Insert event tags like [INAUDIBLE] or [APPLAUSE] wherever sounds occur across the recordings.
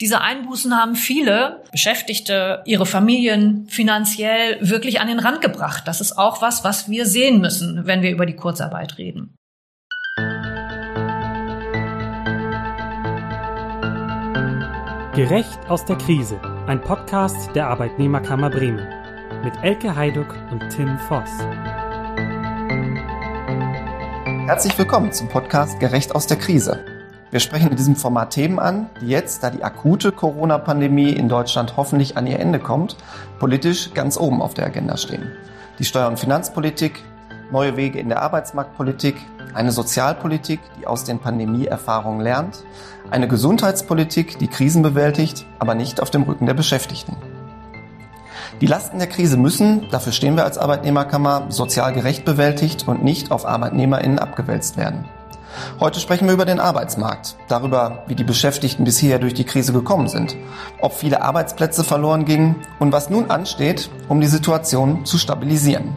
Diese Einbußen haben viele Beschäftigte, ihre Familien finanziell wirklich an den Rand gebracht. Das ist auch was, was wir sehen müssen, wenn wir über die Kurzarbeit reden. Gerecht aus der Krise, ein Podcast der Arbeitnehmerkammer Bremen mit Elke Heiduck und Tim Voss. Herzlich willkommen zum Podcast Gerecht aus der Krise. Wir sprechen in diesem Format Themen an, die jetzt, da die akute Corona-Pandemie in Deutschland hoffentlich an ihr Ende kommt, politisch ganz oben auf der Agenda stehen. Die Steuer- und Finanzpolitik, neue Wege in der Arbeitsmarktpolitik, eine Sozialpolitik, die aus den Pandemieerfahrungen lernt, eine Gesundheitspolitik, die Krisen bewältigt, aber nicht auf dem Rücken der Beschäftigten. Die Lasten der Krise müssen, dafür stehen wir als Arbeitnehmerkammer, sozial gerecht bewältigt und nicht auf ArbeitnehmerInnen abgewälzt werden. Heute sprechen wir über den Arbeitsmarkt, darüber, wie die Beschäftigten bisher durch die Krise gekommen sind, ob viele Arbeitsplätze verloren gingen und was nun ansteht, um die Situation zu stabilisieren.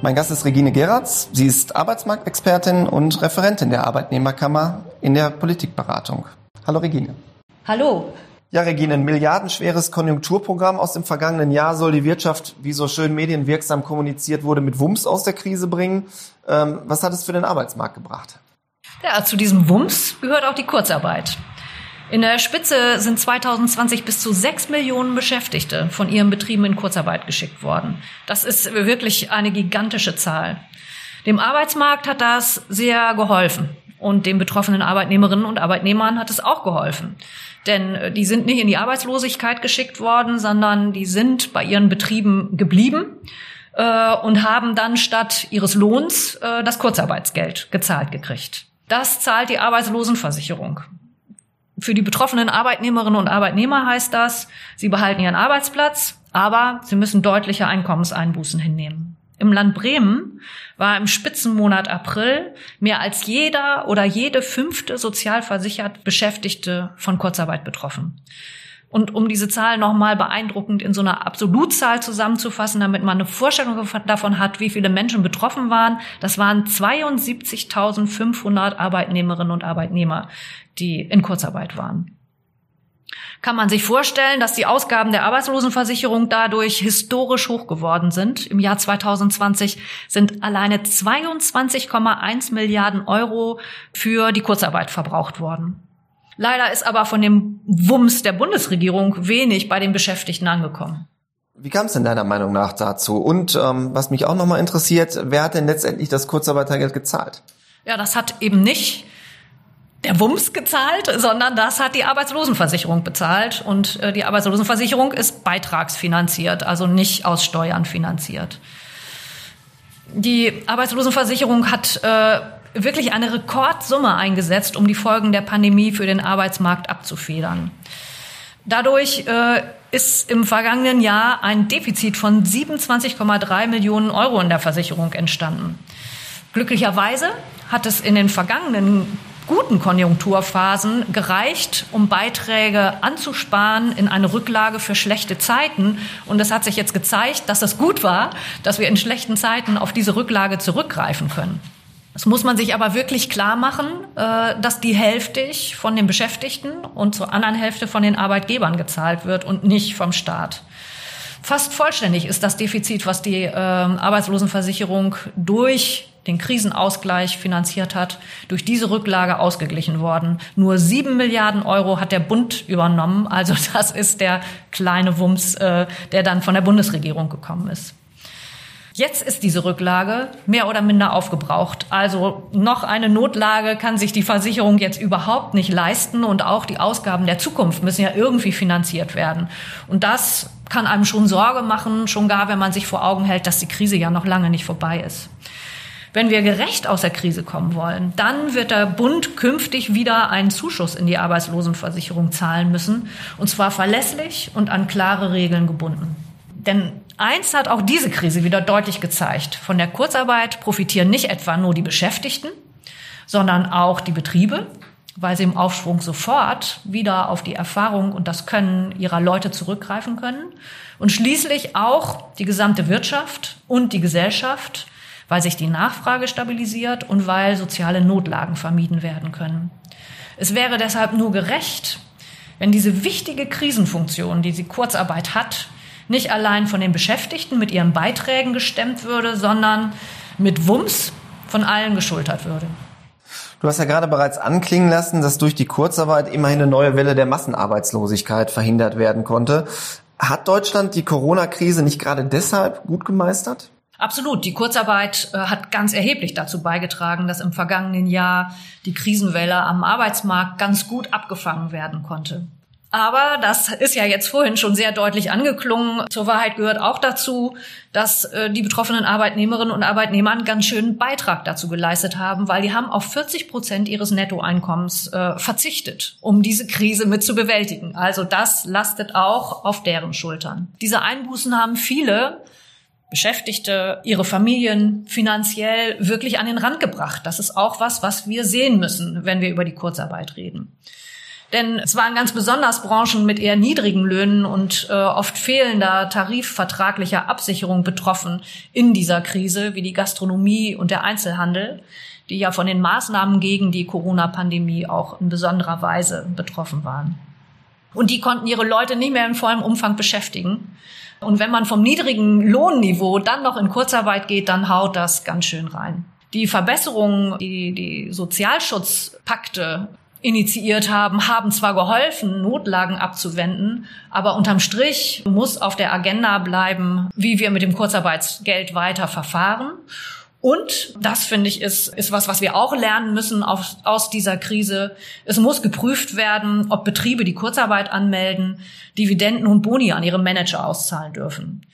Mein Gast ist Regine Geratz. Sie ist Arbeitsmarktexpertin und Referentin der Arbeitnehmerkammer in der Politikberatung. Hallo Regine. Hallo. Ja, Regine, ein milliardenschweres Konjunkturprogramm aus dem vergangenen Jahr soll die Wirtschaft, wie so schön medienwirksam kommuniziert wurde, mit Wumms aus der Krise bringen. Ähm, was hat es für den Arbeitsmarkt gebracht? Ja, zu diesem Wumms gehört auch die Kurzarbeit. In der Spitze sind 2020 bis zu sechs Millionen Beschäftigte von ihren Betrieben in Kurzarbeit geschickt worden. Das ist wirklich eine gigantische Zahl. Dem Arbeitsmarkt hat das sehr geholfen und den betroffenen Arbeitnehmerinnen und Arbeitnehmern hat es auch geholfen. Denn äh, die sind nicht in die Arbeitslosigkeit geschickt worden, sondern die sind bei ihren Betrieben geblieben äh, und haben dann statt ihres Lohns äh, das Kurzarbeitsgeld gezahlt gekriegt. Das zahlt die Arbeitslosenversicherung. Für die betroffenen Arbeitnehmerinnen und Arbeitnehmer heißt das, sie behalten ihren Arbeitsplatz, aber sie müssen deutliche Einkommenseinbußen hinnehmen. Im Land Bremen war im Spitzenmonat April mehr als jeder oder jede fünfte sozialversichert Beschäftigte von Kurzarbeit betroffen. Und um diese Zahl nochmal beeindruckend in so einer Absolutzahl zusammenzufassen, damit man eine Vorstellung davon hat, wie viele Menschen betroffen waren, das waren 72.500 Arbeitnehmerinnen und Arbeitnehmer, die in Kurzarbeit waren. Kann man sich vorstellen, dass die Ausgaben der Arbeitslosenversicherung dadurch historisch hoch geworden sind. Im Jahr 2020 sind alleine 22,1 Milliarden Euro für die Kurzarbeit verbraucht worden. Leider ist aber von dem Wumms der Bundesregierung wenig bei den Beschäftigten angekommen. Wie kam es denn deiner Meinung nach dazu? Und ähm, was mich auch nochmal interessiert, wer hat denn letztendlich das Kurzarbeitergeld gezahlt? Ja, das hat eben nicht der Wumms gezahlt, sondern das hat die Arbeitslosenversicherung bezahlt. Und äh, die Arbeitslosenversicherung ist beitragsfinanziert, also nicht aus Steuern finanziert. Die Arbeitslosenversicherung hat äh, wirklich eine Rekordsumme eingesetzt, um die Folgen der Pandemie für den Arbeitsmarkt abzufedern. Dadurch äh, ist im vergangenen Jahr ein Defizit von 27,3 Millionen Euro in der Versicherung entstanden. Glücklicherweise hat es in den vergangenen guten Konjunkturphasen gereicht, um Beiträge anzusparen in eine Rücklage für schlechte Zeiten. Und es hat sich jetzt gezeigt, dass es gut war, dass wir in schlechten Zeiten auf diese Rücklage zurückgreifen können. Das muss man sich aber wirklich klar machen, äh, dass die Hälfte von den Beschäftigten und zur anderen Hälfte von den Arbeitgebern gezahlt wird und nicht vom Staat. Fast vollständig ist das Defizit, was die ähm, Arbeitslosenversicherung durch den Krisenausgleich finanziert hat, durch diese Rücklage ausgeglichen worden. Nur sieben Milliarden Euro hat der Bund übernommen. Also [LAUGHS] das ist der kleine Wumms, äh, der dann von der Bundesregierung gekommen ist. Jetzt ist diese Rücklage mehr oder minder aufgebraucht. Also noch eine Notlage kann sich die Versicherung jetzt überhaupt nicht leisten und auch die Ausgaben der Zukunft müssen ja irgendwie finanziert werden. Und das kann einem schon Sorge machen, schon gar, wenn man sich vor Augen hält, dass die Krise ja noch lange nicht vorbei ist. Wenn wir gerecht aus der Krise kommen wollen, dann wird der Bund künftig wieder einen Zuschuss in die Arbeitslosenversicherung zahlen müssen, und zwar verlässlich und an klare Regeln gebunden. Denn eins hat auch diese Krise wieder deutlich gezeigt. Von der Kurzarbeit profitieren nicht etwa nur die Beschäftigten, sondern auch die Betriebe, weil sie im Aufschwung sofort wieder auf die Erfahrung und das Können ihrer Leute zurückgreifen können. Und schließlich auch die gesamte Wirtschaft und die Gesellschaft, weil sich die Nachfrage stabilisiert und weil soziale Notlagen vermieden werden können. Es wäre deshalb nur gerecht, wenn diese wichtige Krisenfunktion, die die Kurzarbeit hat, nicht allein von den Beschäftigten mit ihren Beiträgen gestemmt würde, sondern mit Wumms von allen geschultert würde. Du hast ja gerade bereits anklingen lassen, dass durch die Kurzarbeit immerhin eine neue Welle der Massenarbeitslosigkeit verhindert werden konnte. Hat Deutschland die Corona-Krise nicht gerade deshalb gut gemeistert? Absolut. Die Kurzarbeit äh, hat ganz erheblich dazu beigetragen, dass im vergangenen Jahr die Krisenwelle am Arbeitsmarkt ganz gut abgefangen werden konnte. Aber das ist ja jetzt vorhin schon sehr deutlich angeklungen. Zur Wahrheit gehört auch dazu, dass äh, die betroffenen Arbeitnehmerinnen und Arbeitnehmer einen ganz schönen Beitrag dazu geleistet haben, weil die haben auf 40 Prozent ihres Nettoeinkommens äh, verzichtet, um diese Krise mit zu bewältigen. Also das lastet auch auf deren Schultern. Diese Einbußen haben viele Beschäftigte, ihre Familien finanziell wirklich an den Rand gebracht. Das ist auch was, was wir sehen müssen, wenn wir über die Kurzarbeit reden. Denn es waren ganz besonders Branchen mit eher niedrigen Löhnen und äh, oft fehlender tarifvertraglicher Absicherung betroffen in dieser Krise, wie die Gastronomie und der Einzelhandel, die ja von den Maßnahmen gegen die Corona-Pandemie auch in besonderer Weise betroffen waren. Und die konnten ihre Leute nicht mehr in vollem Umfang beschäftigen. Und wenn man vom niedrigen Lohnniveau dann noch in Kurzarbeit geht, dann haut das ganz schön rein. Die Verbesserungen, die die Sozialschutzpakte initiiert haben, haben zwar geholfen, Notlagen abzuwenden, aber unterm Strich muss auf der Agenda bleiben, wie wir mit dem Kurzarbeitsgeld weiter verfahren. Und das finde ich ist, ist was, was wir auch lernen müssen auf, aus dieser Krise. Es muss geprüft werden, ob Betriebe, die Kurzarbeit anmelden, Dividenden und Boni an ihre Manager auszahlen dürfen.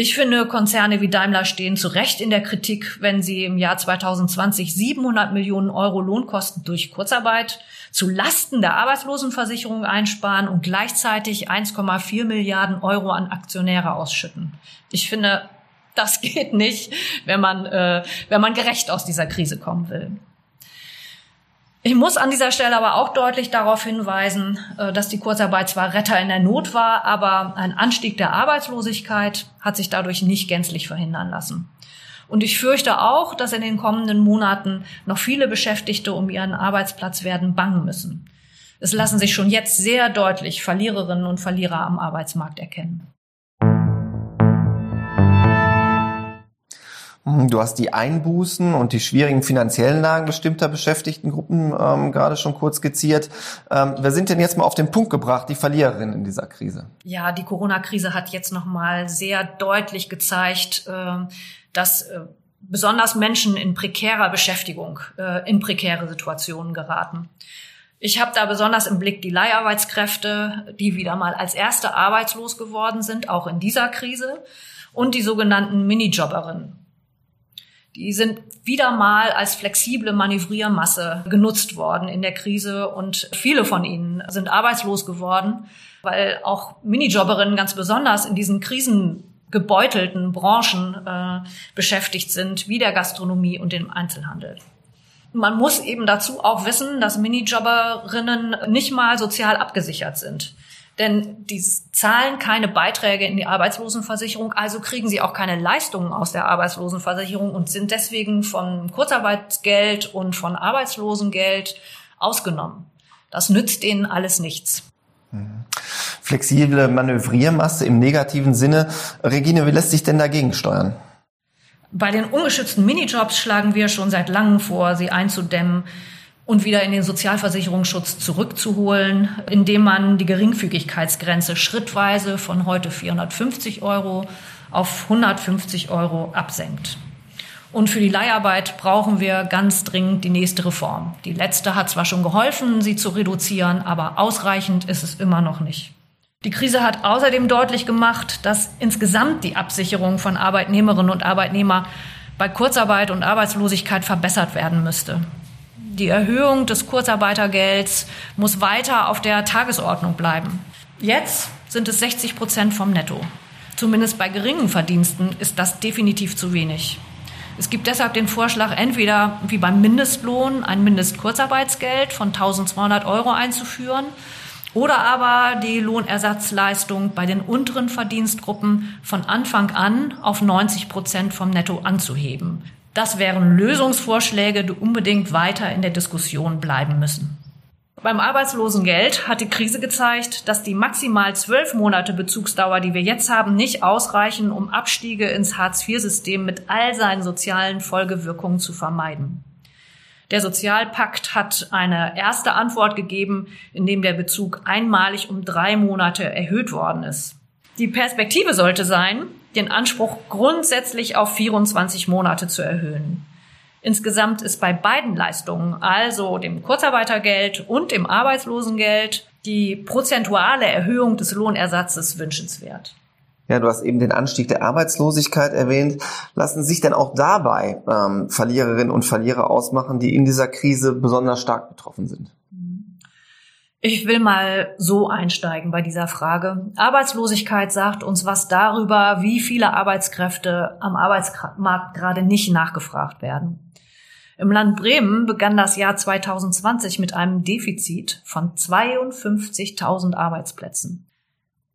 Ich finde, Konzerne wie Daimler stehen zu Recht in der Kritik, wenn sie im Jahr 2020 700 Millionen Euro Lohnkosten durch Kurzarbeit zu Lasten der Arbeitslosenversicherung einsparen und gleichzeitig 1,4 Milliarden Euro an Aktionäre ausschütten. Ich finde, das [LAUGHS] geht nicht, wenn man, äh, wenn man gerecht aus dieser Krise kommen will. Ich muss an dieser Stelle aber auch deutlich darauf hinweisen, äh, dass die Kurzarbeit zwar Retter in der Not war, aber ein Anstieg der Arbeitslosigkeit hat sich dadurch nicht gänzlich verhindern lassen. Und ich fürchte auch, dass in den kommenden Monaten noch viele Beschäftigte um ihren Arbeitsplatz werden bangen müssen. Es lassen sich schon jetzt sehr deutlich Verliererinnen und Verlierer am Arbeitsmarkt erkennen. Du hast die Einbußen und die schwierigen finanziellen Lagen bestimmter Beschäftigtengruppen ähm, gerade schon kurz skizziert. Ähm, wer sind denn jetzt mal auf den Punkt gebracht, die Verliererinnen in dieser Krise? Ja, die Corona-Krise hat jetzt noch mal sehr deutlich gezeigt, äh, dass äh, besonders Menschen in prekärer Beschäftigung äh, in prekäre Situationen geraten. Ich habe da besonders im Blick die Leiharbeitskräfte, die wieder mal als erste arbeitslos geworden sind, auch in dieser Krise, und die sogenannten Minijobberinnen. Die sind wieder mal als flexible Manövriermasse genutzt worden in der Krise und viele von ihnen sind arbeitslos geworden, weil auch Minijobberinnen ganz besonders in diesen krisengebeutelten Branchen äh, beschäftigt sind, wie der Gastronomie und dem Einzelhandel. Man muss eben dazu auch wissen, dass Minijobberinnen nicht mal sozial abgesichert sind. Denn die zahlen keine Beiträge in die Arbeitslosenversicherung, also kriegen sie auch keine Leistungen aus der Arbeitslosenversicherung und sind deswegen von Kurzarbeitsgeld und von Arbeitslosengeld ausgenommen. Das nützt ihnen alles nichts. Mhm. Flexible Manövriermasse im negativen Sinne. Regine, wie lässt sich denn dagegen steuern? Bei den ungeschützten Minijobs schlagen wir schon seit langem vor, sie einzudämmen und wieder in den Sozialversicherungsschutz zurückzuholen, indem man die Geringfügigkeitsgrenze schrittweise von heute 450 Euro auf 150 Euro absenkt. Und für die Leiharbeit brauchen wir ganz dringend die nächste Reform. Die letzte hat zwar schon geholfen, sie zu reduzieren, aber ausreichend ist es immer noch nicht. Die Krise hat außerdem deutlich gemacht, dass insgesamt die Absicherung von Arbeitnehmerinnen und Arbeitnehmern bei Kurzarbeit und Arbeitslosigkeit verbessert werden müsste. Die Erhöhung des Kurzarbeitergelds muss weiter auf der Tagesordnung bleiben. Jetzt sind es 60 Prozent vom Netto. Zumindest bei geringen Verdiensten ist das definitiv zu wenig. Es gibt deshalb den Vorschlag, entweder wie beim Mindestlohn ein Mindestkurzarbeitsgeld von 1200 Euro einzuführen oder aber die Lohnersatzleistung bei den unteren Verdienstgruppen von Anfang an auf 90 Prozent vom Netto anzuheben. Das wären Lösungsvorschläge, die unbedingt weiter in der Diskussion bleiben müssen. Beim Arbeitslosengeld hat die Krise gezeigt, dass die maximal zwölf Monate Bezugsdauer, die wir jetzt haben, nicht ausreichen, um Abstiege ins Hartz-IV-System mit all seinen sozialen Folgewirkungen zu vermeiden. Der Sozialpakt hat eine erste Antwort gegeben, indem der Bezug einmalig um drei Monate erhöht worden ist. Die Perspektive sollte sein, den Anspruch grundsätzlich auf 24 Monate zu erhöhen. Insgesamt ist bei beiden Leistungen, also dem Kurzarbeitergeld und dem Arbeitslosengeld, die prozentuale Erhöhung des Lohnersatzes wünschenswert. Ja, du hast eben den Anstieg der Arbeitslosigkeit erwähnt. Lassen sich denn auch dabei ähm, Verliererinnen und Verlierer ausmachen, die in dieser Krise besonders stark betroffen sind? Ich will mal so einsteigen bei dieser Frage. Arbeitslosigkeit sagt uns was darüber, wie viele Arbeitskräfte am Arbeitsmarkt gerade nicht nachgefragt werden. Im Land Bremen begann das Jahr 2020 mit einem Defizit von 52.000 Arbeitsplätzen.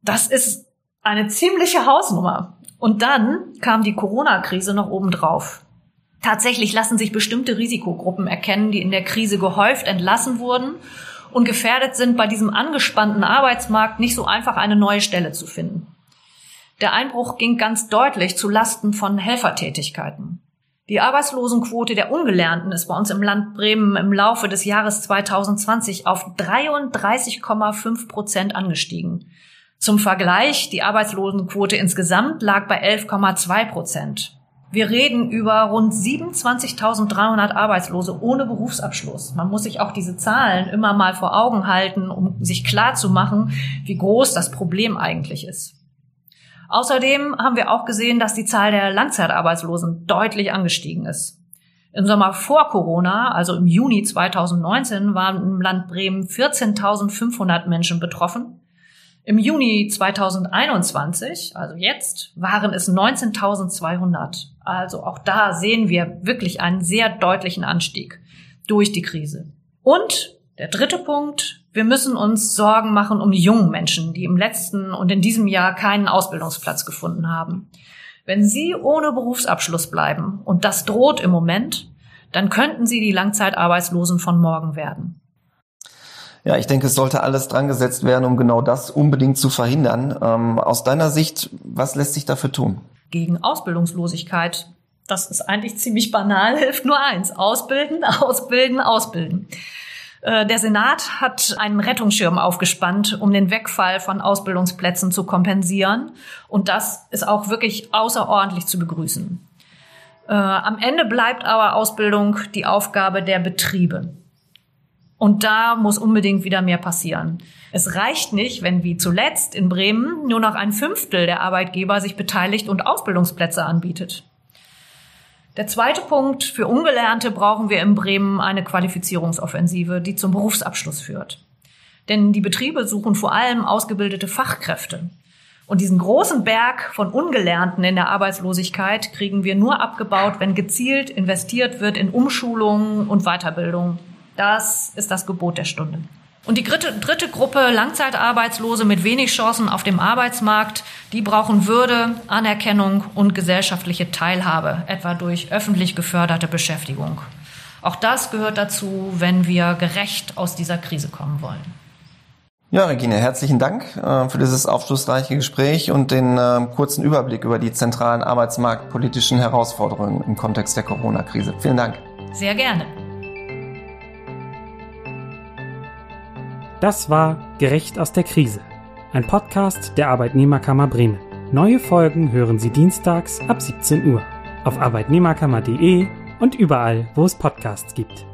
Das ist eine ziemliche Hausnummer. Und dann kam die Corona-Krise noch obendrauf. Tatsächlich lassen sich bestimmte Risikogruppen erkennen, die in der Krise gehäuft entlassen wurden und gefährdet sind, bei diesem angespannten Arbeitsmarkt nicht so einfach eine neue Stelle zu finden. Der Einbruch ging ganz deutlich zu Lasten von Helfertätigkeiten. Die Arbeitslosenquote der Ungelernten ist bei uns im Land Bremen im Laufe des Jahres 2020 auf 33,5 Prozent angestiegen. Zum Vergleich, die Arbeitslosenquote insgesamt lag bei 11,2 Prozent. Wir reden über rund 27.300 Arbeitslose ohne Berufsabschluss. Man muss sich auch diese Zahlen immer mal vor Augen halten, um sich klar zu machen, wie groß das Problem eigentlich ist. Außerdem haben wir auch gesehen, dass die Zahl der Langzeitarbeitslosen deutlich angestiegen ist. Im Sommer vor Corona, also im Juni 2019, waren im Land Bremen 14.500 Menschen betroffen. Im Juni 2021, also jetzt, waren es 19.200. Also auch da sehen wir wirklich einen sehr deutlichen Anstieg durch die Krise. Und der dritte Punkt, wir müssen uns Sorgen machen um die jungen Menschen, die im letzten und in diesem Jahr keinen Ausbildungsplatz gefunden haben. Wenn sie ohne Berufsabschluss bleiben, und das droht im Moment, dann könnten sie die Langzeitarbeitslosen von morgen werden. Ja, ich denke, es sollte alles dran gesetzt werden, um genau das unbedingt zu verhindern. Ähm, aus deiner Sicht, was lässt sich dafür tun? Gegen Ausbildungslosigkeit. Das ist eigentlich ziemlich banal, [LAUGHS] hilft nur eins. Ausbilden, [LAUGHS] ausbilden, ausbilden. Äh, der Senat hat einen Rettungsschirm aufgespannt, um den Wegfall von Ausbildungsplätzen zu kompensieren. Und das ist auch wirklich außerordentlich zu begrüßen. Äh, am Ende bleibt aber Ausbildung die Aufgabe der Betriebe. Und da muss unbedingt wieder mehr passieren. Es reicht nicht, wenn wie zuletzt in Bremen nur noch ein Fünftel der Arbeitgeber sich beteiligt und Ausbildungsplätze anbietet. Der zweite Punkt, für Ungelernte brauchen wir in Bremen eine Qualifizierungsoffensive, die zum Berufsabschluss führt. Denn die Betriebe suchen vor allem ausgebildete Fachkräfte. Und diesen großen Berg von Ungelernten in der Arbeitslosigkeit kriegen wir nur abgebaut, wenn gezielt investiert wird in Umschulungen und Weiterbildung. Das ist das Gebot der Stunde. Und die dritte, dritte Gruppe, Langzeitarbeitslose mit wenig Chancen auf dem Arbeitsmarkt, die brauchen Würde, Anerkennung und gesellschaftliche Teilhabe, etwa durch öffentlich geförderte Beschäftigung. Auch das gehört dazu, wenn wir gerecht aus dieser Krise kommen wollen. Ja, Regine, herzlichen Dank äh, für dieses aufschlussreiche Gespräch und den äh, kurzen Überblick über die zentralen arbeitsmarktpolitischen Herausforderungen im Kontext der Corona-Krise. Vielen Dank. Sehr gerne. Das war Gerecht aus der Krise, ein Podcast der Arbeitnehmerkammer Bremen. Neue Folgen hören Sie dienstags ab 17 Uhr auf arbeitnehmerkammer.de und überall, wo es Podcasts gibt.